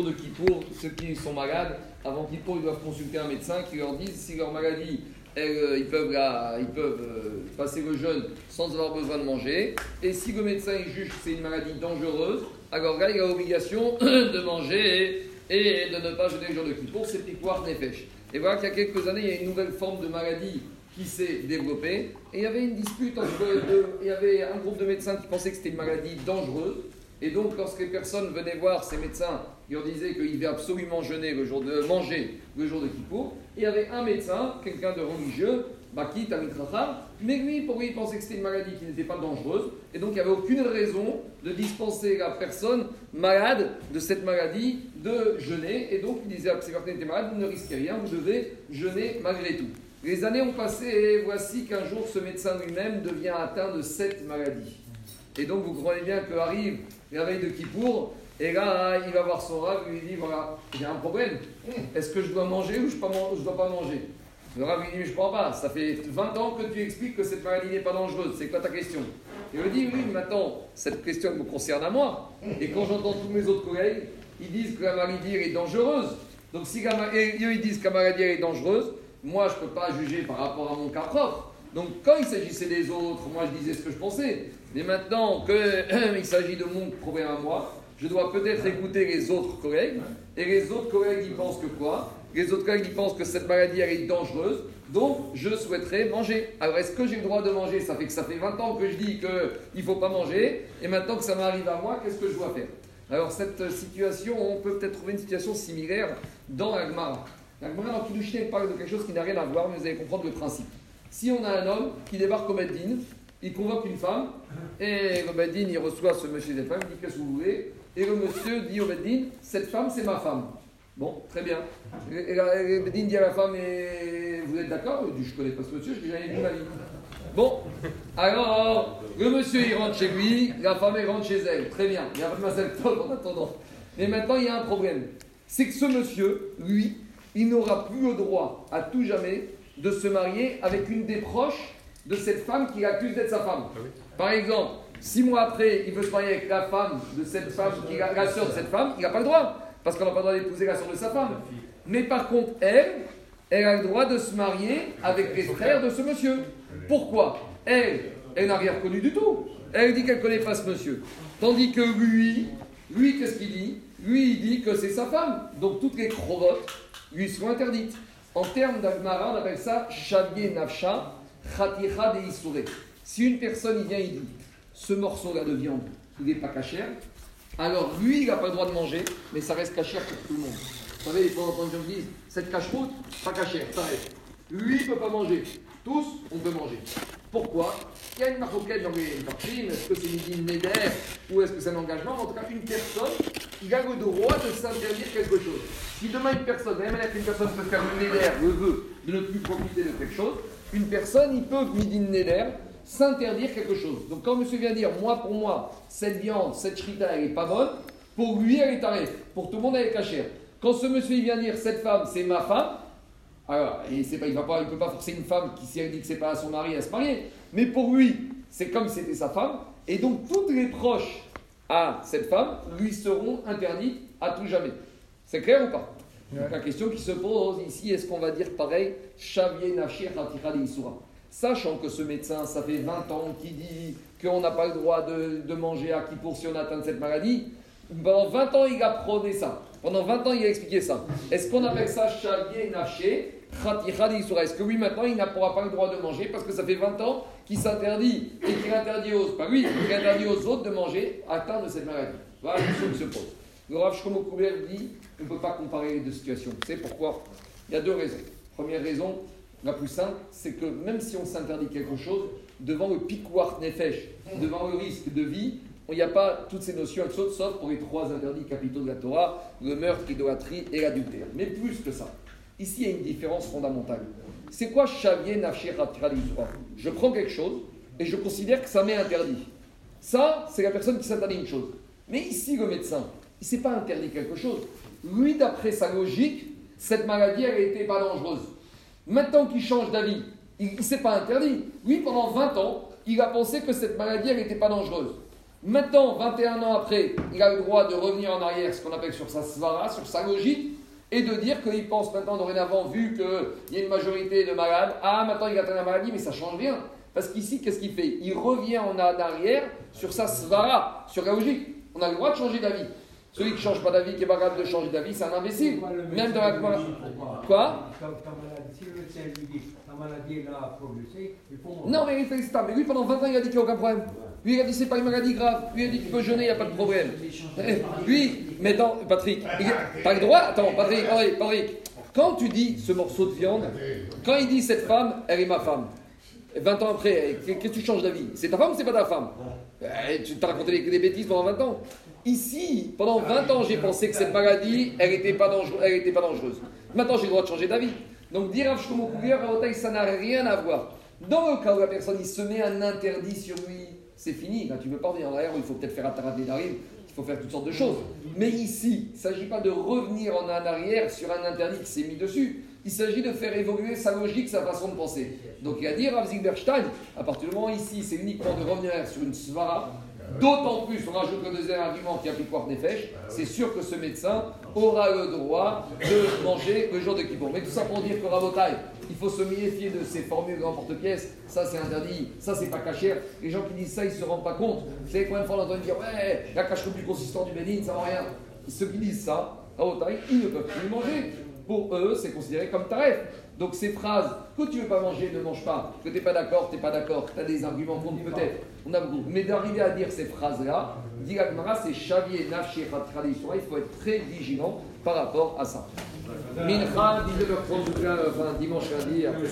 jour de Kippour, ceux qui sont malades, avant Kippour, ils doivent consulter un médecin qui leur dise si leur maladie, euh, ils peuvent, ils peuvent euh, passer le jeûne sans avoir besoin de manger. Et si le médecin juge que c'est une maladie dangereuse, alors là, il a l'obligation de manger et, de ne pas jeûner le jour de Kippour. C'est Pikouar Nefesh. Et voilà qu'il y a quelques années, il y a une nouvelle forme de maladie qui s'est développée. Et il y avait une dispute entre deux. Il y avait un groupe de médecins qui pensaient que c'était une maladie dangereuse. Et donc, lorsque les personnes venaient voir ces médecins, ils leur disaient qu'ils devaient absolument jeûner le jour de manger le jour de Kippour. Et il y avait un médecin, quelqu'un de religieux, Baki Tamitracha, mais lui, pour lui, il pensait que c'était une maladie qui n'était pas dangereuse. Et donc, il n'y avait aucune raison de dispenser la personne malade de cette maladie de jeûner. Et donc, il disait à ces personnes étaient malades, vous ne risquez rien, vous devez jeûner malgré tout. Les années ont passé et voici qu'un jour, ce médecin lui-même devient atteint de cette maladie. Et donc, vous comprenez bien qu'arrive la veille de Kippour, et là, il va voir son rave, il lui dit voilà, j'ai un problème. Est-ce que je dois manger ou je ne dois pas manger? Le rave lui dit je ne crois pas. Ça fait 20 ans que tu expliques que cette maladie n'est pas dangereuse. C'est quoi ta question? Il lui dit oui, mais maintenant, cette question me concerne à moi. Et quand j'entends tous mes autres collègues, ils disent que la maladie est dangereuse. Donc si ils disent que la maladie est dangereuse, moi je ne peux pas juger par rapport à mon cas propre. Donc quand il s'agissait des autres, moi je disais ce que je pensais. Mais maintenant qu'il s'agit de mon problème à moi, je dois peut-être écouter les autres collègues. Et les autres collègues, ils pensent que quoi? Les autres collègues, ils pensent que cette maladie, elle est dangereuse. Donc, je souhaiterais manger. Alors, est-ce que j'ai le droit de manger? Ça fait que ça fait 20 ans que je dis qu'il ne faut pas manger. Et maintenant que ça m'arrive à moi, qu'est-ce que je dois faire? Alors, cette situation, on peut peut-être trouver une situation similaire dans l'Agmara. L'Agmara, dans Kiddushin, parle de quelque chose qui n'a rien à voir, mais vous allez comprendre le principe. Si on a un homme qui débarque au Meddin, il convoque une femme, et le Meddin, il reçoit ce monsieur et cette femme, il dit Qu'est-ce que vous voulez? Et le monsieur dit au Meddin Cette femme, c'est ma femme. Bon, très bien. Et le Meddin dit à la femme et Vous êtes d'accord? Je ne connais pas ce monsieur, je n'ai jamais vu ma vie. Bon, alors, le monsieur, il rentre chez lui, la femme, elle rentre chez elle. Très bien. Il y a mademoiselle Top en attendant. Mais maintenant, il y a un problème. C'est que ce monsieur, lui, il n'aura plus le droit à tout jamais de se marier avec une des proches de cette femme qui accuse d'être sa femme. Ah Par exemple, six mois après, il veut se marier avec la femme de cette femme, qui est la soeur de cette femme, il n'a pas le droit, parce qu'on n'a pas le droit d'épouser la soeur de sa femme. Mais par contre, elle, elle a le droit de se marier avec les frères de ce monsieur. Pourquoi? Elle, elle n'a rien reconnu du tout. Elle dit qu'elle ne connaît pas ce monsieur. Tandis que lui, lui, qu'est-ce qu'il dit? Lui, il dit que c'est sa femme. Donc toutes les crovotes lui sont interdites. En termes d'Agmara, on appelle ça Shavier Nafsha, Khaticha de Si une personne il vient il dit ce morceau-là de viande, il n'est pas cachère, alors lui, il n'a pas le droit de manger, mais ça reste cachère pour tout le monde. Vous savez, les fois quand je dis cette cache-route, pas cachère, ça reste. Lui, il ne peut pas manger. Tous, on peut manger. Pourquoi Il y a une maroquette dans les parties, est-ce que c'est une Neder ou est-ce que c'est un engagement En tout cas, une personne, il a le droit de s'interdire quelque chose. Si demain une personne, même une personne peut faire le Neder, le vœu de ne plus profiter de quelque chose, une personne, il peut, midin neder, s'interdire quelque chose. Donc quand monsieur vient dire, moi pour moi, cette viande, cette shrita, elle n'est pas bonne, pour lui, elle est tarée. Pour tout le monde, elle est cachère. Quand ce monsieur vient dire, cette femme, c'est ma femme, alors, il ne peut pas forcer une femme qui, si elle dit que c'est pas à son mari, à se marier. Mais pour lui, c'est comme si c'était sa femme. Et donc, toutes les proches à cette femme lui seront interdites à tout jamais. C'est clair ou pas? La question qui se pose ici, est-ce qu'on va dire pareil, Sachant que ce médecin, ça fait 20 ans qu'il dit qu'on n'a pas le droit de, manger à Kippour si on atteint cette maladie, pendant 20 ans, il a prôné ça. Pendant 20 ans, il a expliqué ça. Est-ce qu'on appelle ça Shavier Naché? Est-ce que oui, maintenant, il n'a pas le droit de manger parce que ça fait 20 ans qu'il s'interdit et qu'il interdit aux, pas oui, il interdit aux autres de manger atteint de cette maladie Voilà la question qui se pose. Le Rav Shlomo dit on ne peut pas comparer les deux situations. C'est pourquoi? Il y a deux raisons. Première raison, la plus simple, c'est que même si on s'interdit quelque chose, devant le piquoir nefesh, devant le risque de vie, il n'y a pas toutes ces notions sauf pour les trois interdits capitaux de la Torah, le meurtre, l'idolâtrie et l'adultère. Mais plus que ça, ici il y a une différence fondamentale. C'est quoi Shavier Nafshir Je prends quelque chose et je considère que ça m'est interdit. Ça, c'est la personne qui s'interdit une chose. Mais ici, le médecin, il ne s'est pas interdit quelque chose. Lui, d'après sa logique, cette maladie, elle n'était pas dangereuse. Maintenant qu'il change d'avis, il ne s'est pas interdit. Lui, pendant 20 ans, il a pensé que cette maladie, elle n'était pas dangereuse. Maintenant, 21 ans après, il a le droit de revenir en arrière, ce qu'on appelle sur sa svara, sur sa logique, et de dire qu'il pense maintenant, dorénavant, vu qu'il y a une majorité de malades, ah, maintenant il atteint la maladie, mais ça change rien. Parce qu'ici, qu'est-ce qu'il fait? Il revient en arrière sur sa svara, sur la logique. On a le droit de changer d'avis. Celui qui ne change pas d'avis, qui est pas capable de changer d'avis, c'est un imbécile. Même dans la. Quoi? Non, mais il fait ça. Mais lui, pendant 20 ans, il a dit qu'il n'y a aucun problème. Lui, il a dit c'est pas une maladie grave. Lui, il a dit qu'il peut jeûner, il n'y a pas de problème. Lui, mais non, Patrick, t'as le droit Attends, Patrick, Patrick, quand tu dis ce morceau de viande, quand il dit cette femme, elle est ma femme. 20 ans après, qu'est-ce que tu changes d'avis? C'est ta femme ou c'est pas ta femme? Eh, Tu t'as raconté des bêtises pendant 20 ans. Ici, pendant 20 ans, j'ai pensé que cette maladie, elle n'était pas, dangereuse, pas. Maintenant, j'ai le droit de changer d'avis. Donc, dire à ça n'a rien à voir. Dans le cas où la personne il se met un interdit sur lui, c'est fini. Là, tu ne veux pas revenir en arrière, il faut peut-être faire des d'arrive, il faut faire toutes sortes de choses. Mais ici, il ne s'agit pas de revenir en arrière sur un interdit qui s'est mis dessus. Il s'agit de faire évoluer sa logique, sa façon de penser. Donc il a dit Rav Zilberstein, à partir du moment ici, c'est uniquement de revenir sur une svara, D'autant plus, on rajoute le deuxième argument qui applique des fèches, c'est sûr que ce médecin aura le droit de manger le jour de Kippour. Mais tout ça pour dire que Rabotai, il faut se méfier de ces formules grand porte-pièce, ça c'est interdit, ça c'est pas caché. Les gens qui disent ça, ils se rendent pas compte. Vous savez combien de fois on entend dire, ouais, la cache plus consistant du Bénin, ça va rien. Ceux qui disent ça, Rabotai, ils ne peuvent plus manger. Pour eux, c'est considéré comme taref. Donc ces phrases, que tu veux pas manger, ne mange pas, que tu n'es pas d'accord, tu n'es pas d'accord, tu as des arguments contre peut-être, on a. Mais d'arriver à dire ces phrases-là, dit c'est Xavier Nafshi il faut être très vigilant par rapport à ça. Mincha, 19h30, enfin dimanche lundi, après